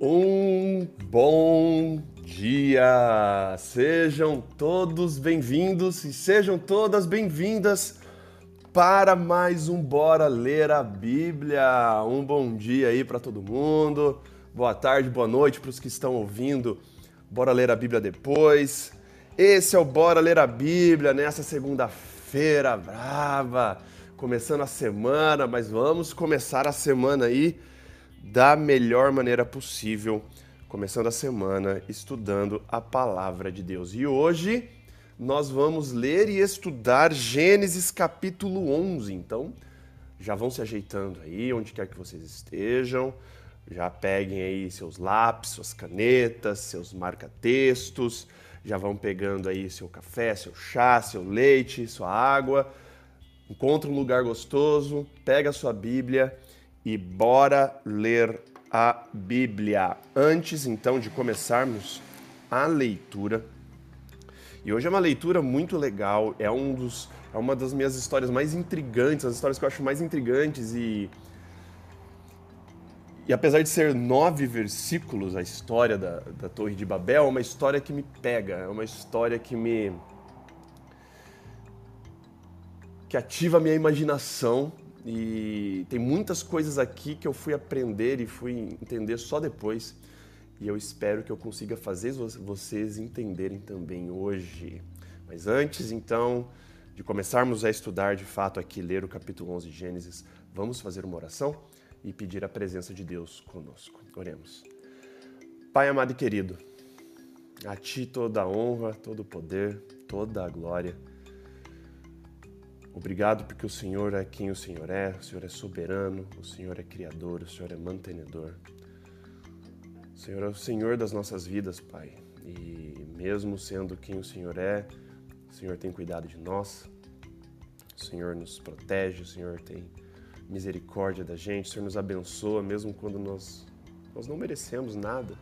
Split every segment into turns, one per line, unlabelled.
Um bom dia! Sejam todos bem-vindos e sejam todas bem-vindas para mais um Bora Ler a Bíblia. Um bom dia aí para todo mundo. Boa tarde, boa noite para os que estão ouvindo. Bora ler a Bíblia depois. Esse é o Bora Ler a Bíblia nessa segunda-feira brava, começando a semana, mas vamos começar a semana aí da melhor maneira possível, começando a semana estudando a palavra de Deus. E hoje nós vamos ler e estudar Gênesis capítulo 11. Então, já vão se ajeitando aí, onde quer que vocês estejam. Já peguem aí seus lápis, suas canetas, seus marca-textos. Já vão pegando aí seu café, seu chá, seu leite, sua água. Encontra um lugar gostoso, pega a sua Bíblia e bora ler a Bíblia. Antes então de começarmos a leitura, e hoje é uma leitura muito legal, é um dos é uma das minhas histórias mais intrigantes, as histórias que eu acho mais intrigantes e e apesar de ser nove versículos a história da, da Torre de Babel, é uma história que me pega, é uma história que me que ativa a minha imaginação e tem muitas coisas aqui que eu fui aprender e fui entender só depois. E eu espero que eu consiga fazer vocês entenderem também hoje. Mas antes, então, de começarmos a estudar de fato aqui, ler o capítulo 11 de Gênesis, vamos fazer uma oração e pedir a presença de Deus conosco. Oremos. Pai amado e querido, a Ti toda a honra, todo o poder, toda a glória Obrigado porque o Senhor é quem o Senhor é, o Senhor é soberano, o Senhor é criador, o Senhor é mantenedor. O Senhor é o Senhor das nossas vidas, Pai. E mesmo sendo quem o Senhor é, o Senhor tem cuidado de nós, o Senhor nos protege, o Senhor tem misericórdia da gente, o Senhor nos abençoa mesmo quando nós, nós não merecemos nada.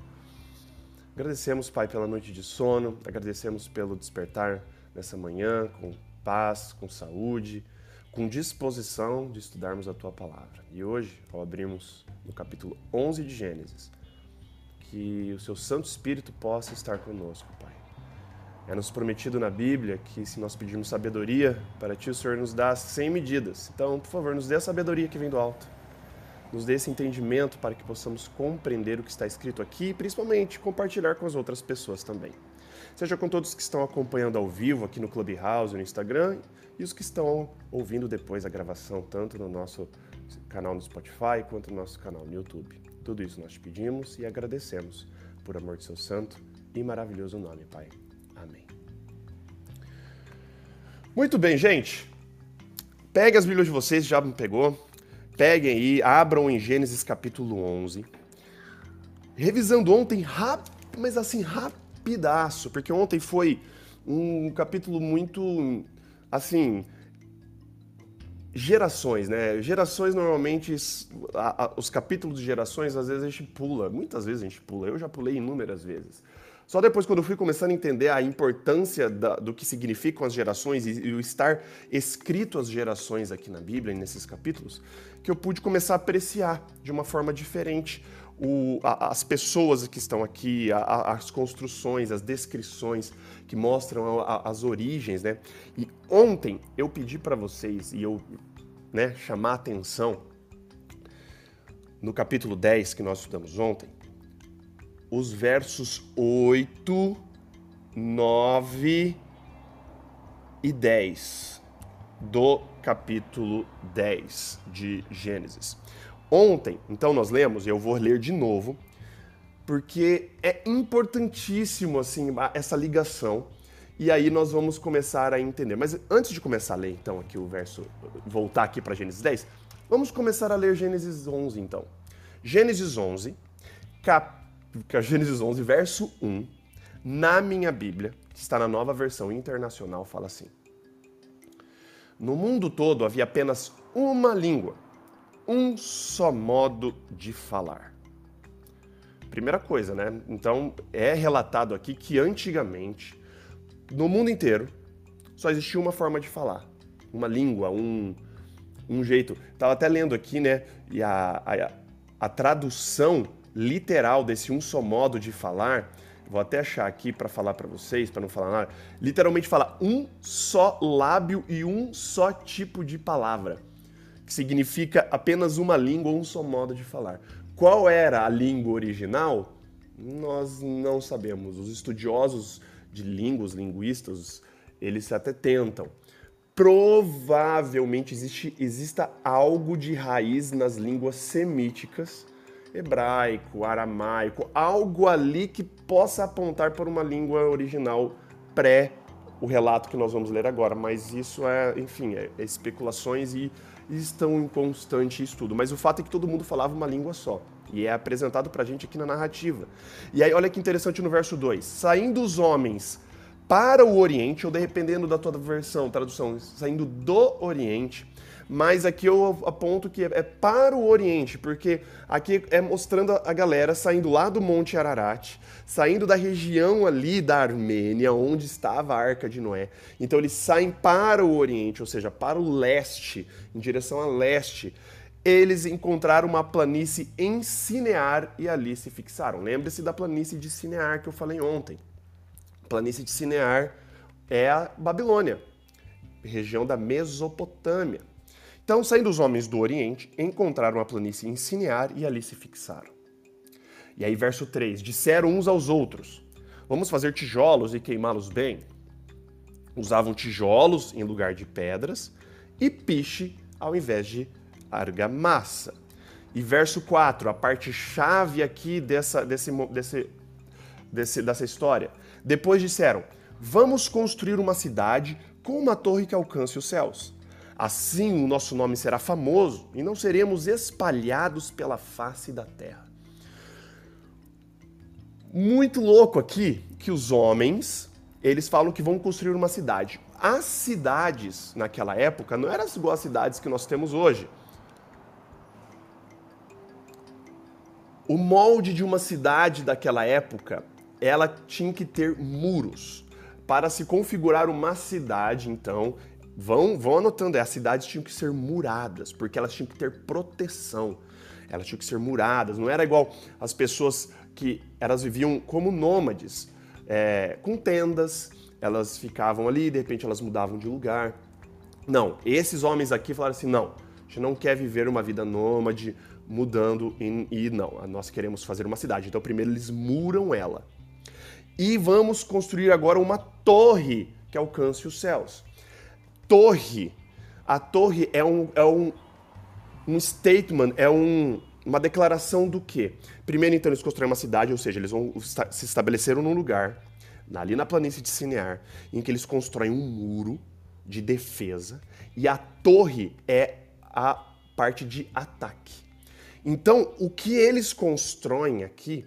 Agradecemos, Pai, pela noite de sono, agradecemos pelo despertar nessa manhã com paz, com saúde, com disposição de estudarmos a tua palavra. E hoje, ao abrirmos no capítulo 11 de Gênesis, que o seu Santo Espírito possa estar conosco, Pai. É nos prometido na Bíblia que se nós pedirmos sabedoria para ti, o Senhor nos dá sem medidas. Então, por favor, nos dê a sabedoria que vem do alto. Nos dê esse entendimento para que possamos compreender o que está escrito aqui e, principalmente, compartilhar com as outras pessoas também seja com todos que estão acompanhando ao vivo aqui no Clubhouse, no Instagram, e os que estão ouvindo depois a gravação, tanto no nosso canal no Spotify quanto no nosso canal no YouTube. Tudo isso nós te pedimos e agradecemos por amor de seu santo e maravilhoso nome, Pai. Amém. Muito bem, gente. Pegue as Bíblias de vocês, já me pegou. Peguem aí, abram em Gênesis capítulo 11. Revisando ontem, rápido, mas assim, rápido rapidaço, porque ontem foi um capítulo muito, assim, gerações, né? Gerações normalmente, a, a, os capítulos de gerações às vezes a gente pula, muitas vezes a gente pula, eu já pulei inúmeras vezes. Só depois, quando eu fui começando a entender a importância da, do que significam as gerações e, e o estar escrito as gerações aqui na Bíblia, nesses capítulos, que eu pude começar a apreciar de uma forma diferente o, a, as pessoas que estão aqui, a, as construções, as descrições que mostram as origens, né? E ontem eu pedi para vocês e eu, né, chamar atenção no capítulo 10 que nós estudamos ontem, os versos 8, 9 e 10 do capítulo 10 de Gênesis. Ontem, então nós lemos, e eu vou ler de novo, porque é importantíssimo assim essa ligação. E aí nós vamos começar a entender. Mas antes de começar a ler então aqui o verso, voltar aqui para Gênesis 10, vamos começar a ler Gênesis 11 então. Gênesis 11, cap... Gênesis 11, verso 1, na minha Bíblia, que está na nova versão internacional, fala assim: No mundo todo havia apenas uma língua um só modo de falar. Primeira coisa, né? Então, é relatado aqui que antigamente, no mundo inteiro, só existia uma forma de falar, uma língua, um, um jeito. Estava até lendo aqui, né? E a, a, a tradução literal desse um só modo de falar, vou até achar aqui para falar para vocês, para não falar nada, literalmente fala um só lábio e um só tipo de palavra, que significa apenas uma língua ou um só modo de falar. Qual era a língua original? Nós não sabemos. Os estudiosos de línguas, linguistas, eles até tentam. Provavelmente existe, exista algo de raiz nas línguas semíticas, hebraico, aramaico, algo ali que possa apontar para uma língua original pré o relato que nós vamos ler agora, mas isso é, enfim, é, é especulações e, e estão em constante estudo. Mas o fato é que todo mundo falava uma língua só. E é apresentado pra gente aqui na narrativa. E aí, olha que interessante no verso 2: Saindo os homens para o Oriente, ou dependendo da tua versão, tradução, saindo do Oriente, mas aqui eu aponto que é para o Oriente, porque aqui é mostrando a galera saindo lá do Monte Ararat, saindo da região ali da Armênia, onde estava a Arca de Noé. Então eles saem para o Oriente, ou seja, para o leste, em direção a leste eles encontraram uma planície em Cinear e ali se fixaram. Lembre-se da planície de Cinear que eu falei ontem. A planície de Cinear é a Babilônia, região da Mesopotâmia. Então, saindo os homens do Oriente, encontraram a planície em Cinear e ali se fixaram. E aí, verso 3: Disseram uns aos outros: Vamos fazer tijolos e queimá-los bem. Usavam tijolos em lugar de pedras e piche ao invés de argamassa. E verso 4, a parte chave aqui dessa, desse, desse, desse, dessa história. Depois disseram: Vamos construir uma cidade com uma torre que alcance os céus. Assim o nosso nome será famoso e não seremos espalhados pela face da terra. Muito louco aqui que os homens, eles falam que vão construir uma cidade. As cidades naquela época não eram igual as cidades que nós temos hoje. O molde de uma cidade daquela época, ela tinha que ter muros. Para se configurar uma cidade, então, vão, vão anotando, as cidades tinham que ser muradas, porque elas tinham que ter proteção. Elas tinham que ser muradas. Não era igual as pessoas que elas viviam como nômades, é, com tendas, elas ficavam ali, de repente elas mudavam de lugar. Não, esses homens aqui falaram assim: não, a gente não quer viver uma vida nômade, mudando e, e não, nós queremos fazer uma cidade. Então primeiro eles muram ela. E vamos construir agora uma torre que alcance os céus. Torre. A torre é um, é um, um statement, é um, uma declaração do quê? Primeiro, então, eles constroem uma cidade, ou seja, eles vão se estabeleceram num lugar, ali na planície de Cinear, em que eles constroem um muro de defesa e a torre é a parte de ataque. Então, o que eles constroem aqui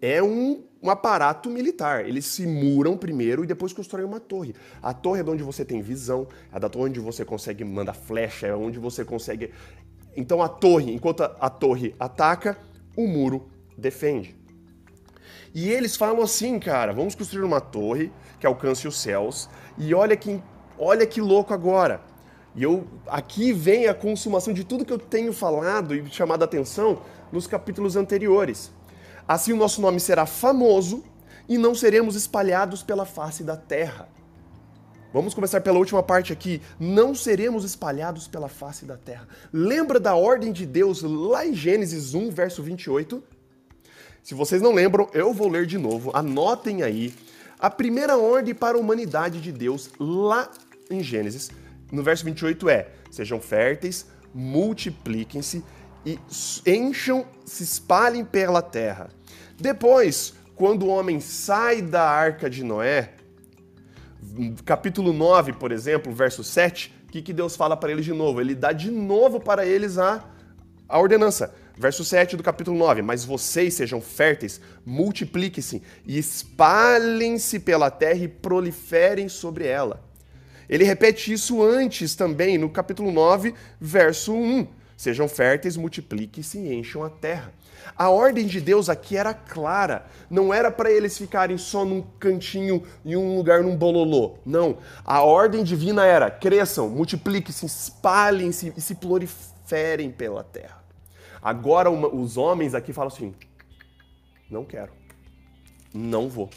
é um, um, aparato militar. Eles se muram primeiro e depois constroem uma torre. A torre é de onde você tem visão, é da torre onde você consegue mandar flecha, é onde você consegue. Então a torre, enquanto a, a torre ataca, o muro defende. E eles falam assim, cara, vamos construir uma torre que alcance os céus. E olha que, olha que louco agora. E eu aqui vem a consumação de tudo que eu tenho falado e chamado a atenção nos capítulos anteriores. Assim o nosso nome será famoso e não seremos espalhados pela face da terra. Vamos começar pela última parte aqui. Não seremos espalhados pela face da terra. Lembra da ordem de Deus lá em Gênesis 1, verso 28? Se vocês não lembram, eu vou ler de novo. Anotem aí. A primeira ordem para a humanidade de Deus lá em Gênesis no verso 28 é: sejam férteis, multipliquem-se e encham, se espalhem pela terra. Depois, quando o homem sai da arca de Noé, capítulo 9, por exemplo, verso 7, o que, que Deus fala para eles de novo? Ele dá de novo para eles a, a ordenança. Verso 7 do capítulo 9: Mas vocês sejam férteis, multipliquem-se e espalhem-se pela terra e proliferem sobre ela. Ele repete isso antes também, no capítulo 9, verso 1. Sejam férteis, multipliquem-se e encham a terra. A ordem de Deus aqui era clara. Não era para eles ficarem só num cantinho, em um lugar, num bololô. Não. A ordem divina era: cresçam, multipliquem-se, espalhem-se e se proliferem pela terra. Agora, os homens aqui falam assim: Não quero. Não vou.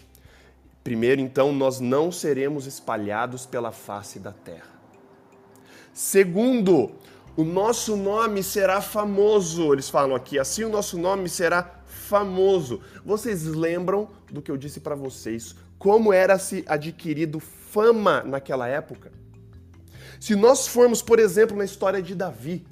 Primeiro, então, nós não seremos espalhados pela face da terra. Segundo, o nosso nome será famoso. Eles falam aqui, assim o nosso nome será famoso. Vocês lembram do que eu disse para vocês? Como era se adquirido fama naquela época? Se nós formos, por exemplo, na história de Davi,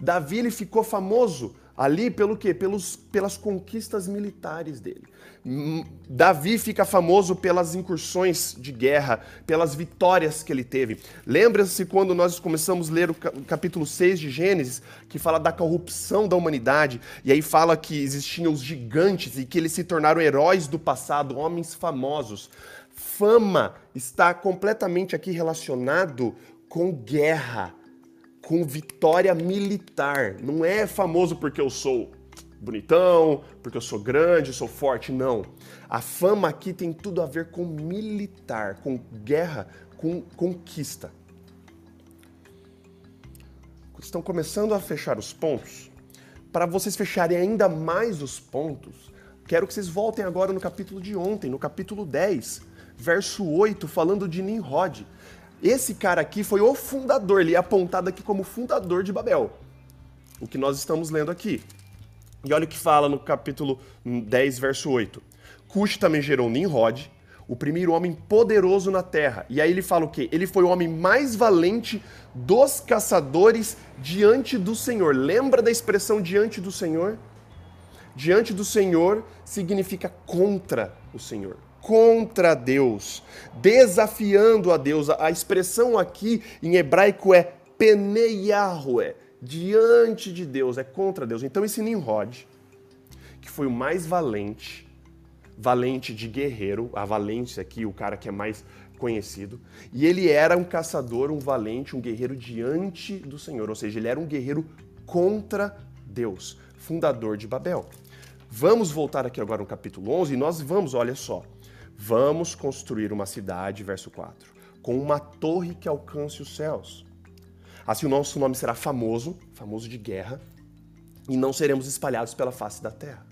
Davi ele ficou famoso ali pelo quê? Pelos, pelas conquistas militares dele. Davi fica famoso pelas incursões de guerra, pelas vitórias que ele teve. Lembra-se quando nós começamos a ler o capítulo 6 de Gênesis, que fala da corrupção da humanidade, e aí fala que existiam os gigantes e que eles se tornaram heróis do passado, homens famosos. Fama está completamente aqui relacionado com guerra, com vitória militar. Não é famoso porque eu sou bonitão, porque eu sou grande, sou forte, não. A fama aqui tem tudo a ver com militar, com guerra, com conquista. Estão começando a fechar os pontos. Para vocês fecharem ainda mais os pontos, quero que vocês voltem agora no capítulo de ontem, no capítulo 10, verso 8, falando de Nimrod. Esse cara aqui foi o fundador, ele é apontado aqui como fundador de Babel. O que nós estamos lendo aqui. E olha o que fala no capítulo 10, verso 8. Cush também gerou Nimrod, o primeiro homem poderoso na terra. E aí ele fala o quê? Ele foi o homem mais valente dos caçadores diante do Senhor. Lembra da expressão diante do Senhor? Diante do Senhor significa contra o Senhor. Contra Deus, desafiando a Deus. A expressão aqui em hebraico é peneiahue, diante de Deus, é contra Deus. Então esse Nimrod, que foi o mais valente, valente de guerreiro, a valente aqui, o cara que é mais conhecido, e ele era um caçador, um valente, um guerreiro diante do Senhor, ou seja, ele era um guerreiro contra Deus, fundador de Babel. Vamos voltar aqui agora no capítulo 11 e nós vamos, olha só, vamos construir uma cidade, verso 4, com uma torre que alcance os céus Assim o nosso nome será famoso, famoso de guerra, e não seremos espalhados pela face da terra.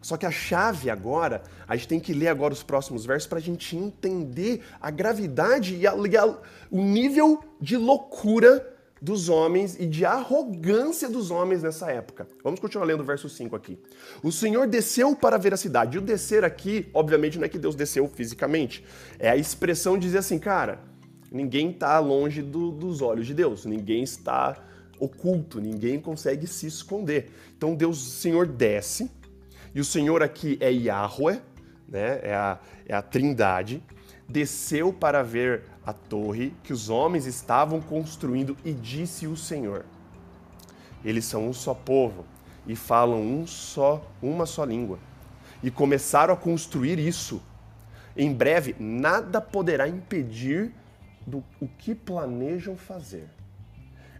Só que a chave agora, a gente tem que ler agora os próximos versos para a gente entender a gravidade e, a, e a, o nível de loucura dos homens e de arrogância dos homens nessa época. Vamos continuar lendo o verso 5 aqui. O Senhor desceu para ver a cidade. E o descer aqui, obviamente, não é que Deus desceu fisicamente. É a expressão de dizer assim, cara, ninguém está longe do, dos olhos de Deus, ninguém está oculto, ninguém consegue se esconder. Então Deus, o Senhor desce, e o Senhor aqui é Yahweh, né? é, a, é a trindade, desceu para ver a torre que os homens estavam construindo e disse o Senhor: Eles são um só povo e falam um só, uma só língua. E começaram a construir isso. Em breve, nada poderá impedir do o que planejam fazer.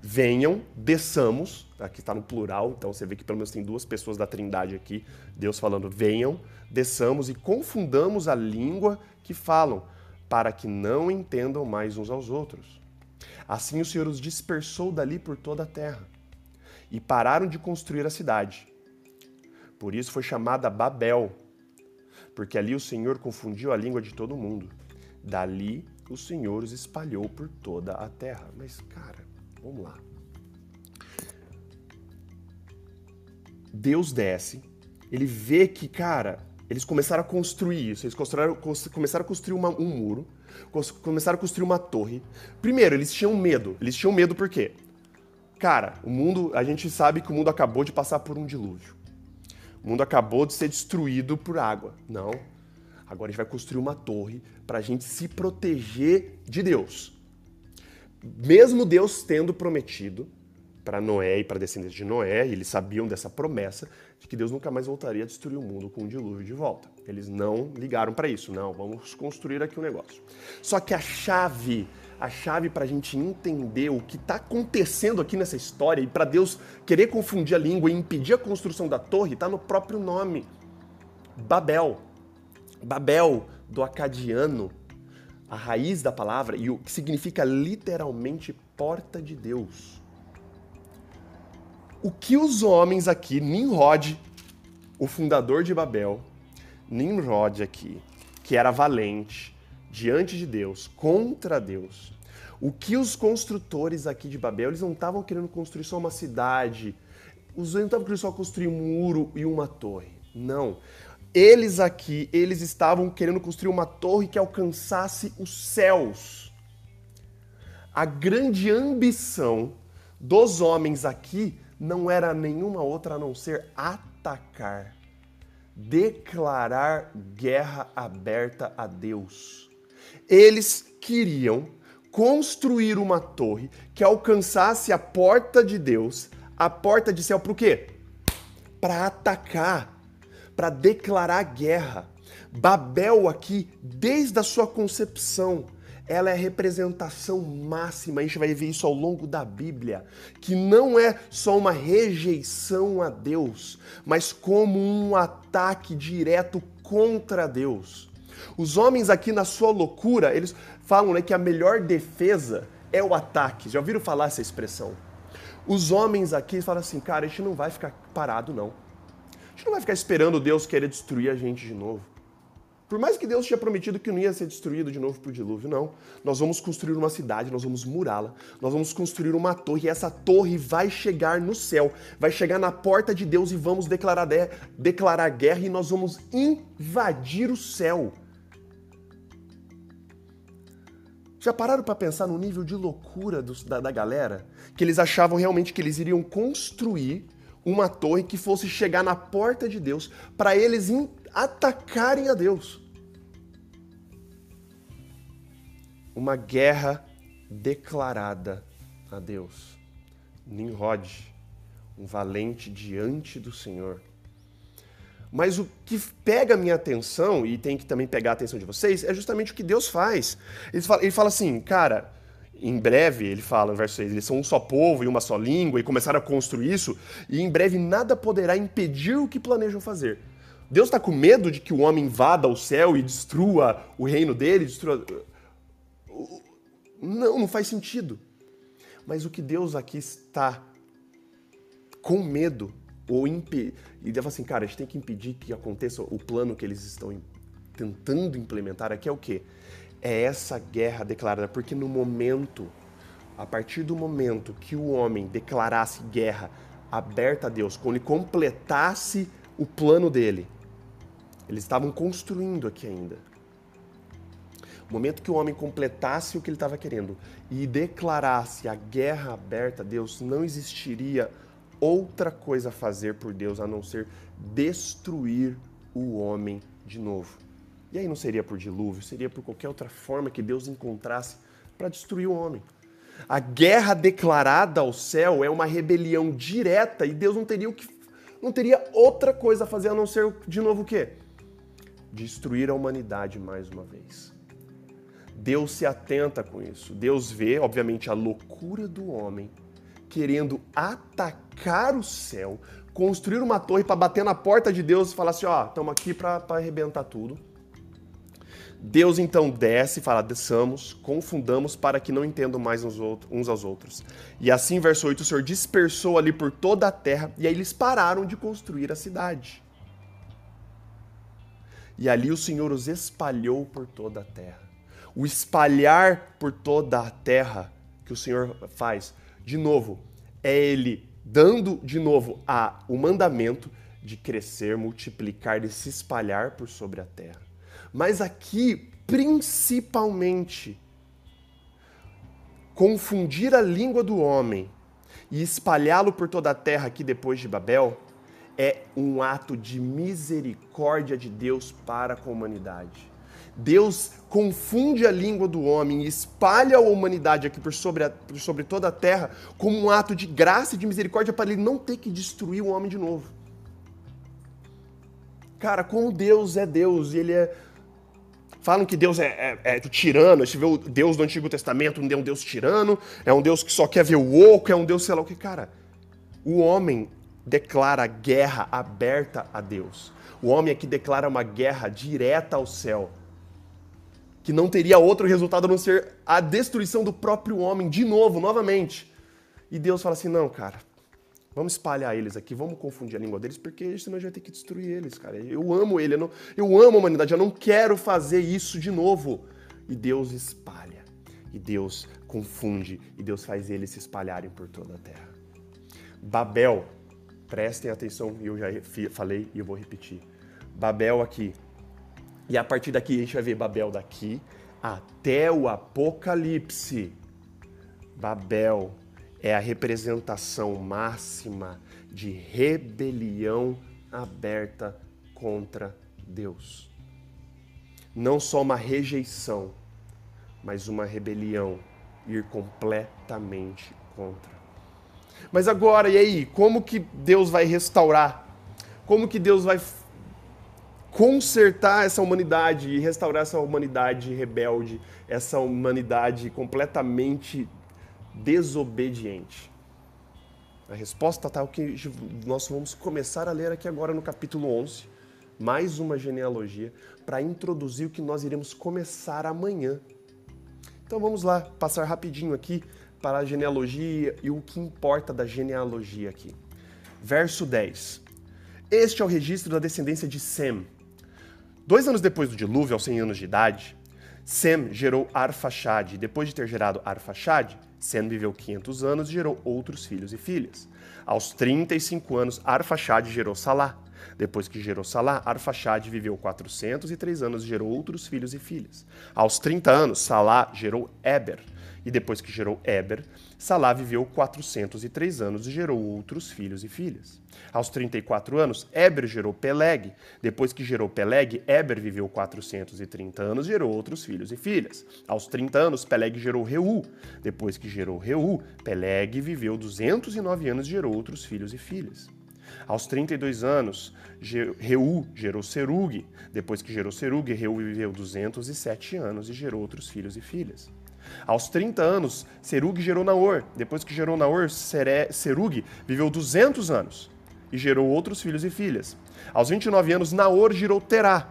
Venham, desçamos, aqui está no plural, então você vê que pelo menos tem duas pessoas da Trindade aqui, Deus falando: venham, desçamos e confundamos a língua que falam, para que não entendam mais uns aos outros. Assim o Senhor os dispersou dali por toda a terra e pararam de construir a cidade. Por isso foi chamada Babel, porque ali o Senhor confundiu a língua de todo mundo. Dali os espalhou por toda a terra. Mas, cara, vamos lá. Deus desce, ele vê que, cara, eles começaram a construir isso, eles começaram, começaram a construir uma, um muro, começaram a construir uma torre. Primeiro, eles tinham medo. Eles tinham medo por quê? Cara, o mundo, a gente sabe que o mundo acabou de passar por um dilúvio. O mundo acabou de ser destruído por água. Não, Agora a gente vai construir uma torre para a gente se proteger de Deus. Mesmo Deus tendo prometido para Noé e para a descendência de Noé, eles sabiam dessa promessa de que Deus nunca mais voltaria a destruir o mundo com um dilúvio de volta. Eles não ligaram para isso, não, vamos construir aqui um negócio. Só que a chave, a chave para a gente entender o que está acontecendo aqui nessa história e para Deus querer confundir a língua e impedir a construção da torre, está no próprio nome: Babel. Babel, do acadiano, a raiz da palavra, e o que significa literalmente porta de Deus. O que os homens aqui, Nimrod, o fundador de Babel, Nimrod aqui, que era valente diante de Deus, contra Deus. O que os construtores aqui de Babel, eles não estavam querendo construir só uma cidade, os não estavam querendo só construir um muro e uma torre. Não. Eles aqui, eles estavam querendo construir uma torre que alcançasse os céus. A grande ambição dos homens aqui não era nenhuma outra a não ser atacar declarar guerra aberta a Deus. Eles queriam construir uma torre que alcançasse a porta de Deus, a porta de céu, para o quê? Para atacar, para declarar guerra. Babel aqui, desde a sua concepção, ela é a representação máxima, a gente vai ver isso ao longo da Bíblia, que não é só uma rejeição a Deus, mas como um ataque direto contra Deus. Os homens aqui na sua loucura, eles falam né, que a melhor defesa é o ataque. Já ouviram falar essa expressão? Os homens aqui falam assim, cara, a gente não vai ficar parado não. Gente não vai ficar esperando Deus querer destruir a gente de novo. Por mais que Deus tinha prometido que não ia ser destruído de novo por dilúvio, não. Nós vamos construir uma cidade, nós vamos murá-la, nós vamos construir uma torre e essa torre vai chegar no céu, vai chegar na porta de Deus e vamos declarar, de, declarar guerra e nós vamos invadir o céu. Já pararam para pensar no nível de loucura dos, da, da galera? Que eles achavam realmente que eles iriam construir uma torre que fosse chegar na porta de Deus para eles atacarem a Deus. uma guerra declarada a Deus. Nimrod, um valente diante do Senhor. Mas o que pega minha atenção, e tem que também pegar a atenção de vocês, é justamente o que Deus faz. Ele fala, ele fala assim, cara, em breve, ele fala no verso 6, eles são um só povo e uma só língua, e começaram a construir isso, e em breve nada poderá impedir o que planejam fazer. Deus está com medo de que o homem invada o céu e destrua o reino dele, destrua não, não faz sentido. Mas o que Deus aqui está com medo ou impedir. E deve assim, cara, a gente tem que impedir que aconteça o plano que eles estão tentando implementar aqui é o quê? É essa guerra declarada, porque no momento, a partir do momento que o homem declarasse guerra aberta a Deus, quando ele completasse o plano dele, eles estavam construindo aqui ainda o momento que o homem completasse o que ele estava querendo e declarasse a guerra aberta a Deus, não existiria outra coisa a fazer por Deus a não ser destruir o homem de novo. E aí não seria por dilúvio, seria por qualquer outra forma que Deus encontrasse para destruir o homem. A guerra declarada ao céu é uma rebelião direta e Deus não teria o que não teria outra coisa a fazer a não ser de novo o quê? Destruir a humanidade mais uma vez. Deus se atenta com isso. Deus vê, obviamente, a loucura do homem querendo atacar o céu, construir uma torre para bater na porta de Deus e falar assim: ó, estamos aqui para arrebentar tudo. Deus então desce e fala: desçamos, confundamos para que não entendam mais uns, aos outros. E assim, verso 8, o Senhor dispersou ali por toda a terra e aí eles pararam de construir a cidade. E ali o Senhor os espalhou por toda a terra o espalhar por toda a terra que o Senhor faz, de novo, é Ele dando de novo a, o mandamento de crescer, multiplicar e se espalhar por sobre a terra. Mas aqui, principalmente, confundir a língua do homem e espalhá-lo por toda a terra aqui depois de Babel é um ato de misericórdia de Deus para com a humanidade. Deus confunde a língua do homem e espalha a humanidade aqui por sobre, a, por sobre toda a terra como um ato de graça e de misericórdia para ele não ter que destruir o homem de novo. Cara, como Deus é Deus e ele é. Falam que Deus é, é, é tirano, a gente vê o Deus do Antigo Testamento, é um Deus tirano, é um Deus que só quer ver o oco, é um Deus sei lá o que. Cara, o homem declara guerra aberta a Deus. O homem aqui declara uma guerra direta ao céu que não teria outro resultado a não ser a destruição do próprio homem, de novo, novamente. E Deus fala assim: não, cara, Vamos espalhar eles aqui, vamos confundir a língua deles, porque senão a gente vai ter que destruir eles, cara. Eu amo ele, eu, não, eu amo a humanidade, eu não quero fazer isso de novo. E Deus espalha, e Deus confunde, e Deus faz eles se espalharem por toda a terra. Babel, prestem atenção, eu já falei e eu vou repetir. Babel aqui. E a partir daqui a gente vai ver Babel daqui até o Apocalipse. Babel é a representação máxima de rebelião aberta contra Deus. Não só uma rejeição, mas uma rebelião, ir completamente contra. Mas agora, e aí? Como que Deus vai restaurar? Como que Deus vai consertar essa humanidade e restaurar essa humanidade rebelde, essa humanidade completamente desobediente? A resposta está o que nós vamos começar a ler aqui agora no capítulo 11, mais uma genealogia, para introduzir o que nós iremos começar amanhã. Então vamos lá, passar rapidinho aqui para a genealogia e o que importa da genealogia aqui. Verso 10. Este é o registro da descendência de Sem. Dois anos depois do dilúvio, aos 100 anos de idade, Sem gerou Arfaxade. Depois de ter gerado Arfaxade, Sem viveu 500 anos e gerou outros filhos e filhas. Aos 35 anos, Arfaxade gerou Salá. Depois que gerou Salá, Arfaxade viveu 403 anos e gerou outros filhos e filhas. Aos 30 anos, Salá gerou Eber. E depois que gerou Eber, Salá viveu 403 anos e gerou outros filhos e filhas. Aos 34 anos, Eber gerou Peleg. Depois que gerou Peleg, Eber viveu 430 anos e gerou outros filhos e filhas. Aos 30 anos, Peleg gerou Reu. Depois que gerou Reu, Peleg viveu 209 anos e gerou outros filhos e filhas. Aos 32 anos, Reu gerou Serug. Depois que gerou Serug, Reu viveu 207 anos e gerou outros filhos e filhas. Aos 30 anos, Serug gerou Naor. Depois que gerou Naor, Serug viveu 200 anos e gerou outros filhos e filhas. Aos 29 anos, Naor gerou Terá.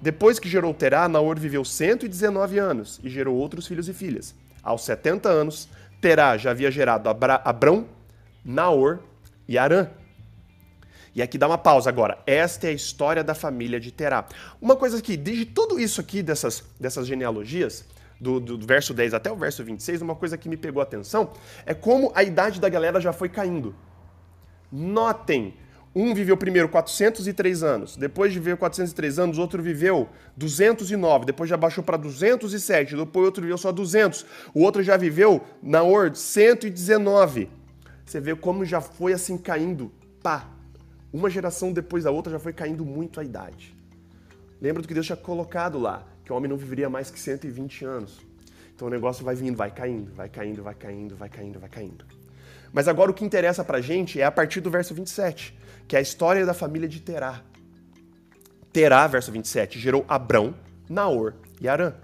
Depois que gerou Terá, Naor viveu 119 anos e gerou outros filhos e filhas. Aos 70 anos, Terá já havia gerado Abra Abrão, Naor e Arã. E aqui dá uma pausa agora. Esta é a história da família de Terá. Uma coisa que, de tudo isso aqui, dessas, dessas genealogias, do, do, verso 10 até o verso 26, uma coisa que me pegou a atenção é como a idade da galera já foi caindo. Notem, um viveu primeiro 403 anos, depois de viver 403 anos, outro viveu 209, depois já baixou para 207, depois outro viveu só 200, o outro já viveu, na ordem, 119. Você vê como já foi assim caindo, pá, uma geração depois da outra já foi caindo muito a idade. Lembra do que Deus tinha colocado lá, que o homem não viveria mais que 120 anos. Então o negócio vai vindo, vai caindo, vai caindo, vai caindo, vai caindo, vai caindo. Mas agora o que interessa pra gente é a partir do verso 27, que é a história da família de Terá. Terá, verso 27, gerou Abrão, Naor e Arã.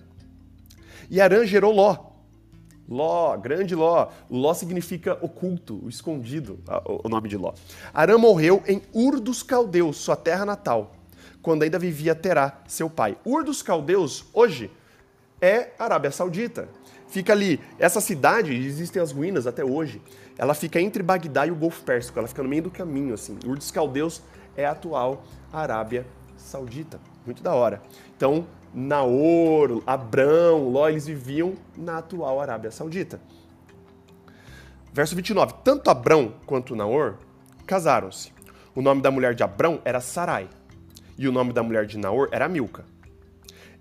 E Arã gerou Ló, Ló, grande Ló. Ló significa oculto, escondido, o nome de Ló. Arã morreu em Ur dos Caldeus, sua terra natal, quando ainda vivia Terá, seu pai. Ur dos Caldeus, hoje, é Arábia Saudita. Fica ali, essa cidade, existem as ruínas até hoje, ela fica entre Bagdá e o Golfo Pérsico, ela fica no meio do caminho, assim. Ur dos Caldeus é a atual Arábia Saudita. Muito da hora. Então, Naor, Abrão, Ló, eles viviam na atual Arábia Saudita. Verso 29. Tanto Abrão quanto Naor casaram-se. O nome da mulher de Abrão era Sarai, e o nome da mulher de Naor era Milca.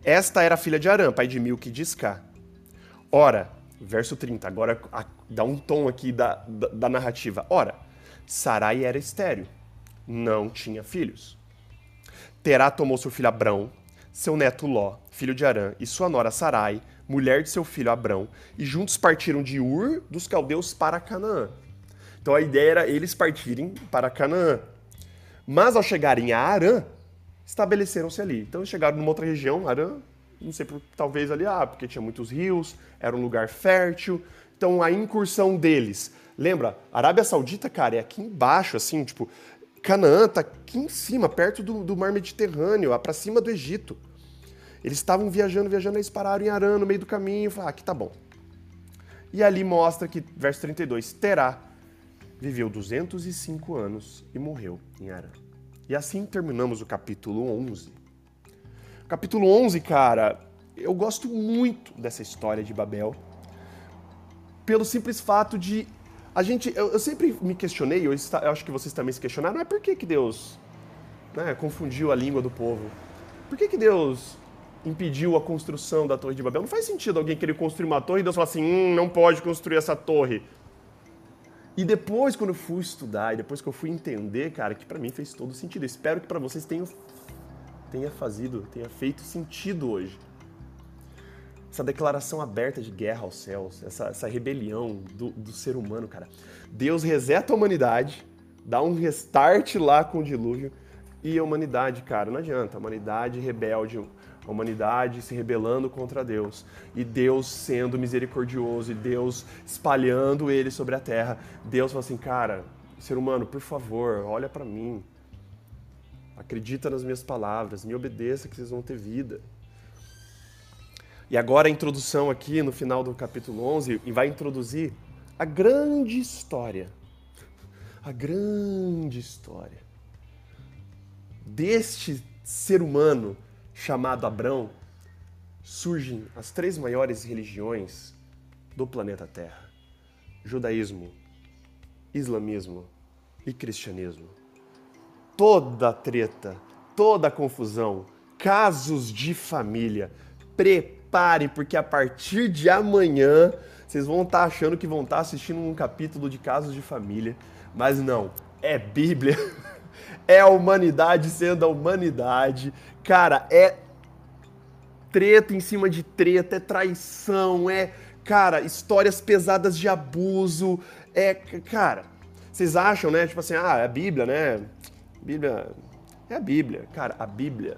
Esta era filha de Arã, pai de Milca e de Isca. Ora, verso 30, agora dá um tom aqui da, da, da narrativa. Ora, Sarai era estéreo, não tinha filhos. Terá tomou seu filho Abrão, seu neto Ló, filho de Arã, e sua nora Sarai, mulher de seu filho Abrão, e juntos partiram de Ur dos caldeus para Canaã. Então a ideia era eles partirem para Canaã. Mas ao chegarem a Arã, estabeleceram-se ali. Então eles chegaram numa outra região, Arã, não sei, talvez ali, ah, porque tinha muitos rios, era um lugar fértil. Então a incursão deles, lembra, Arábia Saudita, cara, é aqui embaixo, assim, tipo, Canaã está aqui em cima, perto do, do mar Mediterrâneo, para cima do Egito. Eles estavam viajando, viajando, eles pararam em Arã, no meio do caminho, falaram, ah, aqui tá bom. E ali mostra que, verso 32, Terá viveu 205 anos e morreu em Arã. E assim terminamos o capítulo 11. Capítulo 11, cara, eu gosto muito dessa história de Babel, pelo simples fato de a gente, eu, eu sempre me questionei, eu, eu, acho que vocês também se questionaram, é por que, que Deus né, confundiu a língua do povo? Por que, que Deus impediu a construção da Torre de Babel? Não faz sentido alguém querer construir uma torre e Deus falar assim, hum, não pode construir essa torre. E depois, quando eu fui estudar, e depois que eu fui entender, cara, que para mim fez todo sentido. Espero que para vocês tenha, tenha fazido, tenha feito sentido hoje. Essa declaração aberta de guerra aos céus, essa, essa rebelião do, do ser humano, cara. Deus reseta a humanidade, dá um restart lá com o dilúvio, e a humanidade, cara, não adianta. A humanidade rebelde, a humanidade se rebelando contra Deus e Deus sendo misericordioso e Deus espalhando ele sobre a terra. Deus fala assim, cara, ser humano, por favor, olha para mim. Acredita nas minhas palavras, me obedeça que vocês vão ter vida. E agora a introdução aqui no final do capítulo 11 e vai introduzir a grande história. A grande história deste ser humano chamado Abrão, surgem as três maiores religiões do planeta Terra: judaísmo, islamismo e cristianismo. Toda treta, toda confusão, casos de família. Prepare, porque a partir de amanhã vocês vão estar achando que vão estar assistindo um capítulo de casos de família, mas não, é Bíblia. É a humanidade sendo a humanidade. Cara, é treta em cima de treta, é traição, é, cara, histórias pesadas de abuso. É, cara, vocês acham, né? Tipo assim, ah, é a Bíblia, né? Bíblia. É a Bíblia. Cara, a Bíblia.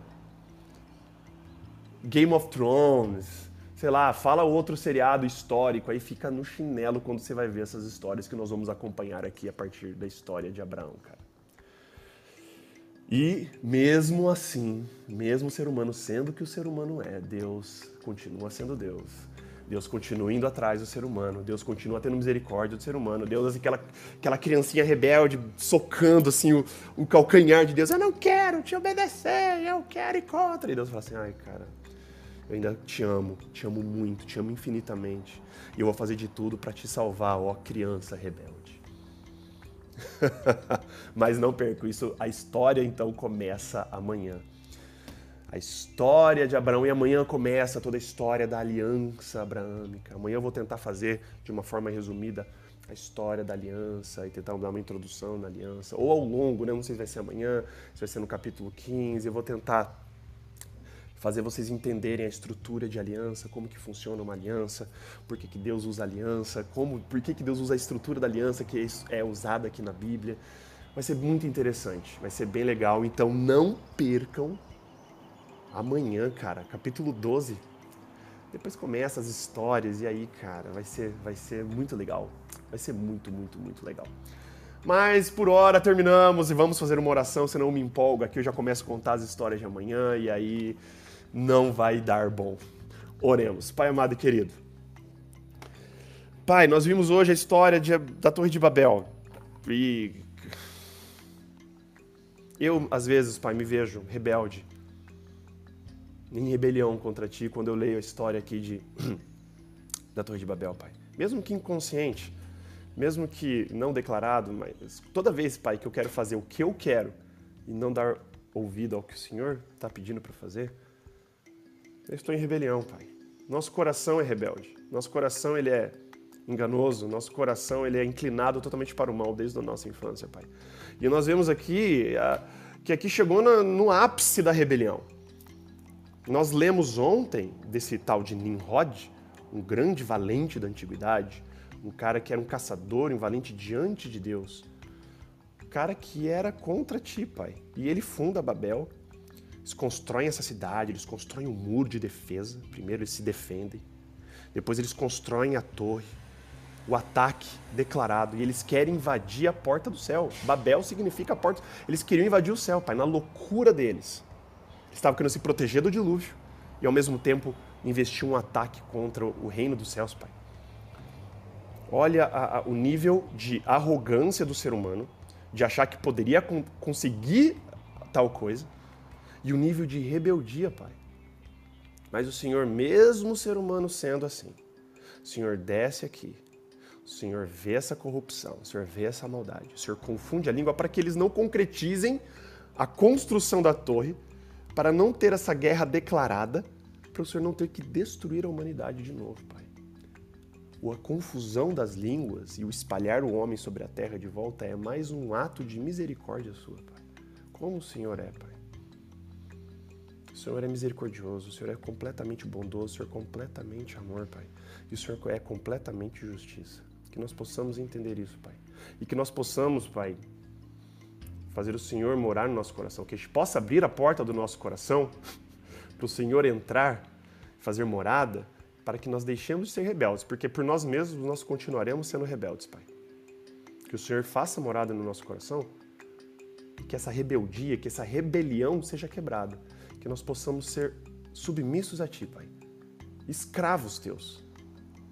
Game of Thrones. Sei lá, fala outro seriado histórico, aí fica no chinelo quando você vai ver essas histórias que nós vamos acompanhar aqui a partir da história de Abraão, cara. E mesmo assim, mesmo o ser humano sendo que o ser humano é, Deus continua sendo Deus. Deus continua indo atrás do ser humano, Deus continua tendo misericórdia do ser humano. Deus, assim, aquela, aquela criancinha rebelde, socando assim o, o calcanhar de Deus. Eu não quero te obedecer, eu quero ir contra. E Deus fala assim: ai, cara, eu ainda te amo, te amo muito, te amo infinitamente. E eu vou fazer de tudo para te salvar, ó criança rebelde. Mas não perco isso, a história então começa amanhã. A história de Abraão e amanhã começa toda a história da aliança abraâmica. Amanhã eu vou tentar fazer de uma forma resumida a história da aliança e tentar dar uma introdução na aliança, ou ao longo, né? não sei se vai ser amanhã, se vai ser no capítulo 15, eu vou tentar fazer vocês entenderem a estrutura de aliança, como que funciona uma aliança, por que, que Deus usa aliança, como, por que, que Deus usa a estrutura da aliança que é usada aqui na Bíblia. Vai ser muito interessante, vai ser bem legal. Então não percam amanhã, cara, capítulo 12. Depois começa as histórias e aí, cara, vai ser, vai ser muito legal. Vai ser muito, muito, muito legal. Mas por hora terminamos e vamos fazer uma oração, senão eu me empolgo aqui, eu já começo a contar as histórias de amanhã e aí não vai dar bom. Oremos. Pai amado e querido. Pai, nós vimos hoje a história de, da Torre de Babel. E eu, às vezes, Pai, me vejo rebelde, em rebelião contra Ti, quando eu leio a história aqui de, da Torre de Babel, Pai. Mesmo que inconsciente, mesmo que não declarado, mas toda vez, Pai, que eu quero fazer o que eu quero e não dar ouvido ao que o Senhor está pedindo para fazer, eu estou em rebelião, Pai. Nosso coração é rebelde. Nosso coração ele é enganoso. Nosso coração ele é inclinado totalmente para o mal desde a nossa infância, Pai. E nós vemos aqui que aqui chegou no ápice da rebelião. Nós lemos ontem desse tal de Nimrod, um grande valente da antiguidade, um cara que era um caçador, um valente diante de Deus. Um cara que era contra ti, Pai. E ele funda Babel, eles constroem essa cidade, eles constroem um muro de defesa. Primeiro eles se defendem, depois eles constroem a torre, o ataque declarado, e eles querem invadir a porta do céu. Babel significa a porta. Eles queriam invadir o céu, pai, na loucura deles. Eles estavam querendo se proteger do dilúvio e ao mesmo tempo investir um ataque contra o reino dos céus, pai. olha a, a, o nível de arrogância do ser humano, de achar que poderia con conseguir tal coisa, e o nível de rebeldia, Pai. Mas o Senhor, mesmo ser humano sendo assim, o Senhor desce aqui, o Senhor vê essa corrupção, o Senhor vê essa maldade, o Senhor confunde a língua para que eles não concretizem a construção da torre, para não ter essa guerra declarada, para o Senhor não ter que destruir a humanidade de novo, Pai a confusão das línguas e o espalhar o homem sobre a terra de volta é mais um ato de misericórdia sua, Pai. Como o Senhor é, Pai. O Senhor é misericordioso, o Senhor é completamente bondoso, o Senhor é completamente amor, Pai. E o Senhor é completamente justiça. Que nós possamos entender isso, Pai. E que nós possamos, Pai, fazer o Senhor morar no nosso coração. Que a gente possa abrir a porta do nosso coração para o Senhor entrar, fazer morada para que nós deixemos de ser rebeldes, porque por nós mesmos nós continuaremos sendo rebeldes, Pai. Que o Senhor faça morada no nosso coração que essa rebeldia, que essa rebelião seja quebrada, que nós possamos ser submissos a Ti, Pai. Escravos Teus.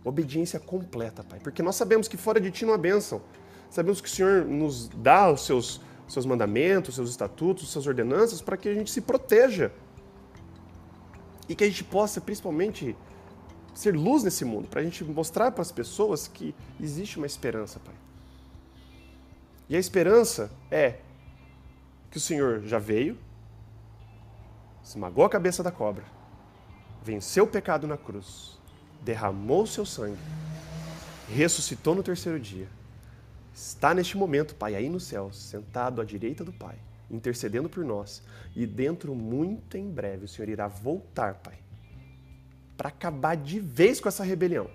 Obediência completa, Pai, porque nós sabemos que fora de Ti não há bênção. Sabemos que o Senhor nos dá os seus, seus mandamentos, os seus estatutos, as suas ordenanças para que a gente se proteja. E que a gente possa, principalmente, ser luz nesse mundo, para a gente mostrar para as pessoas que existe uma esperança, Pai. E a esperança é que o Senhor já veio, esmagou a cabeça da cobra, venceu o pecado na cruz, derramou seu sangue, ressuscitou no terceiro dia, está neste momento, Pai, aí no céu, sentado à direita do Pai, intercedendo por nós, e dentro muito em breve o Senhor irá voltar, Pai para acabar de vez com essa rebelião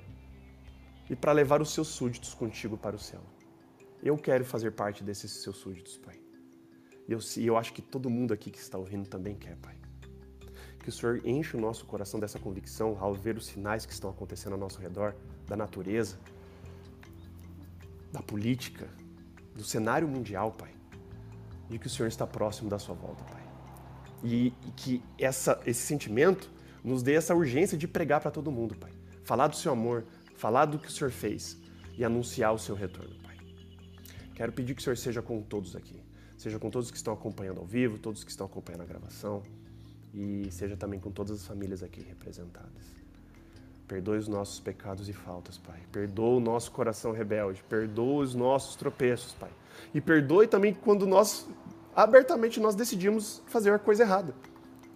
e para levar os seus súditos contigo para o céu. Eu quero fazer parte desses seus súditos, Pai. E eu, eu acho que todo mundo aqui que está ouvindo também quer, Pai. Que o Senhor enche o nosso coração dessa convicção ao ver os sinais que estão acontecendo ao nosso redor, da natureza, da política, do cenário mundial, Pai. De que o Senhor está próximo da sua volta, Pai. E, que essa, esse sentimento nos dê essa urgência de pregar para todo mundo, Pai. Falar do seu amor, falar do que o Senhor fez e anunciar o seu retorno, Pai. Quero pedir que o Senhor seja com todos aqui. Seja com todos que estão acompanhando ao vivo, todos que estão acompanhando a gravação e seja também com todas as famílias aqui representadas. Perdoe os nossos pecados e faltas, Pai. Perdoa o nosso coração rebelde. Perdoa os nossos tropeços, Pai. E perdoe também quando nós, abertamente, nós decidimos fazer a coisa errada.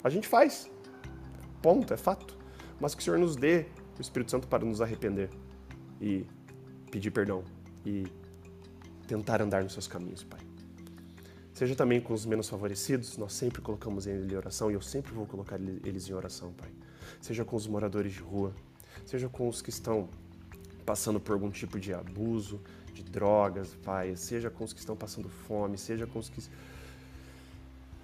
A gente faz. Ponto, é fato. Mas que o Senhor nos dê o Espírito Santo para nos arrepender e pedir perdão e tentar andar nos seus caminhos, Pai. Seja também com os menos favorecidos, nós sempre colocamos eles em oração e eu sempre vou colocar eles em oração, Pai. Seja com os moradores de rua, seja com os que estão passando por algum tipo de abuso, de drogas, Pai, seja com os que estão passando fome, seja com os que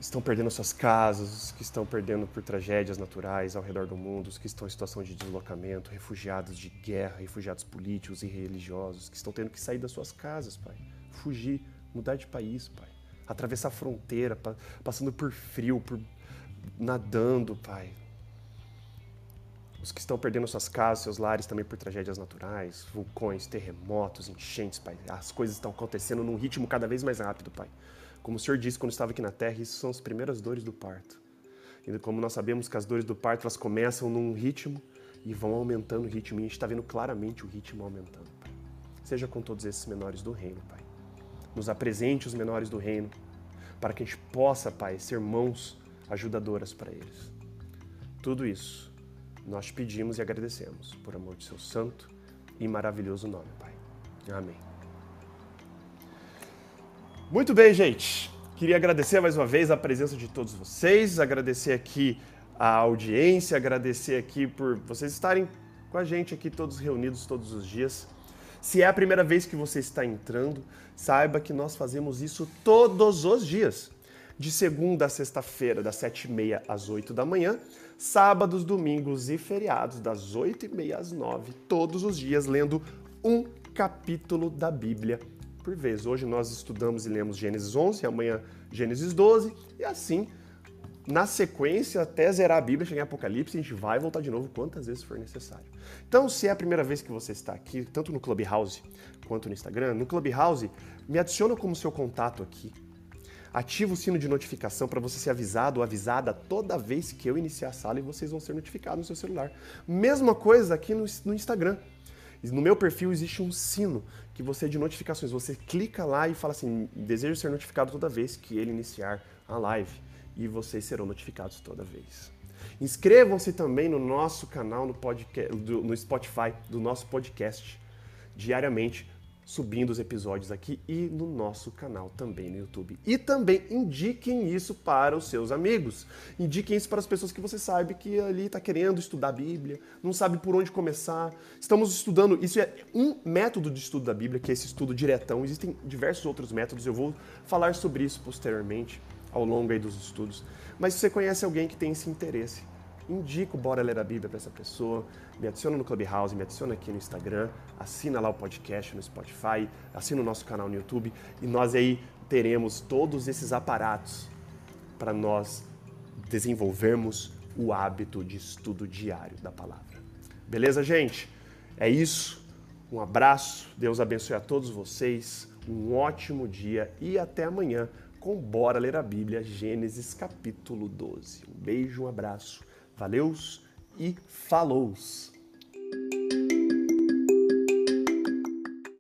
estão perdendo suas casas, os que estão perdendo por tragédias naturais ao redor do mundo, os que estão em situação de deslocamento, refugiados de guerra, refugiados políticos e religiosos, que estão tendo que sair das suas casas, Pai. Fugir, mudar de país, Pai. Atravessar a fronteira, passando por frio, por nadando, Pai. Os que estão perdendo suas casas, seus lares também por tragédias naturais, vulcões, terremotos, enchentes, Pai. As coisas estão acontecendo num ritmo cada vez mais rápido, Pai. Como o Senhor disse quando estava aqui na terra, isso são as primeiras dores do parto. E como nós sabemos que as dores do parto elas começam num ritmo e vão aumentando o ritmo, e a gente está vendo claramente o ritmo aumentando, Pai. Seja com todos esses menores do reino, Pai. Nos apresente os menores do reino, para que a gente possa, Pai, ser mãos ajudadoras para eles. Tudo isso nós te pedimos e agradecemos, por amor de seu santo e maravilhoso nome, Pai. Amém. Muito bem, gente. Queria agradecer mais uma vez a presença de todos vocês, agradecer aqui a audiência, agradecer aqui por vocês estarem com a gente aqui todos reunidos todos os dias. Se é a primeira vez que você está entrando, saiba que nós fazemos isso todos os dias. De segunda a sexta-feira, das sete e meia às oito da manhã, sábados, domingos e feriados, das oito e meia às nove, todos os dias, lendo um capítulo da Bíblia por vez. Hoje nós estudamos e lemos Gênesis 11, amanhã Gênesis 12, e assim na sequência, até zerar a Bíblia, chegar em Apocalipse, a gente vai voltar de novo quantas vezes for necessário. Então, se é a primeira vez que você está aqui, tanto no Clubhouse quanto no Instagram, no Clubhouse, me adiciona como seu contato aqui. Ativa o sino de notificação para você ser avisado ou avisada toda vez que eu iniciar a sala e vocês vão ser notificados no seu celular. Mesma coisa aqui no, no Instagram. No meu perfil existe um sino que você é de notificações. Você clica lá e fala assim: desejo ser notificado toda vez que ele iniciar a live. E vocês serão notificados toda vez. Inscrevam-se também no nosso canal no, podcast, no Spotify do nosso podcast diariamente subindo os episódios aqui e no nosso canal também no YouTube. E também indiquem isso para os seus amigos. Indiquem isso para as pessoas que você sabe que ali está querendo estudar a Bíblia, não sabe por onde começar. Estamos estudando, isso é um método de estudo da Bíblia, que é esse estudo diretão. Existem diversos outros métodos, eu vou falar sobre isso posteriormente, ao longo aí dos estudos. Mas se você conhece alguém que tem esse interesse, indico Bora Ler a Bíblia para essa pessoa, me adiciona no Clubhouse, me adiciona aqui no Instagram, assina lá o podcast no Spotify, assina o nosso canal no YouTube e nós aí teremos todos esses aparatos para nós desenvolvermos o hábito de estudo diário da palavra. Beleza, gente? É isso. Um abraço, Deus abençoe a todos vocês, um ótimo dia e até amanhã com Bora Ler a Bíblia, Gênesis capítulo 12. Um beijo, um abraço, valeus e falows!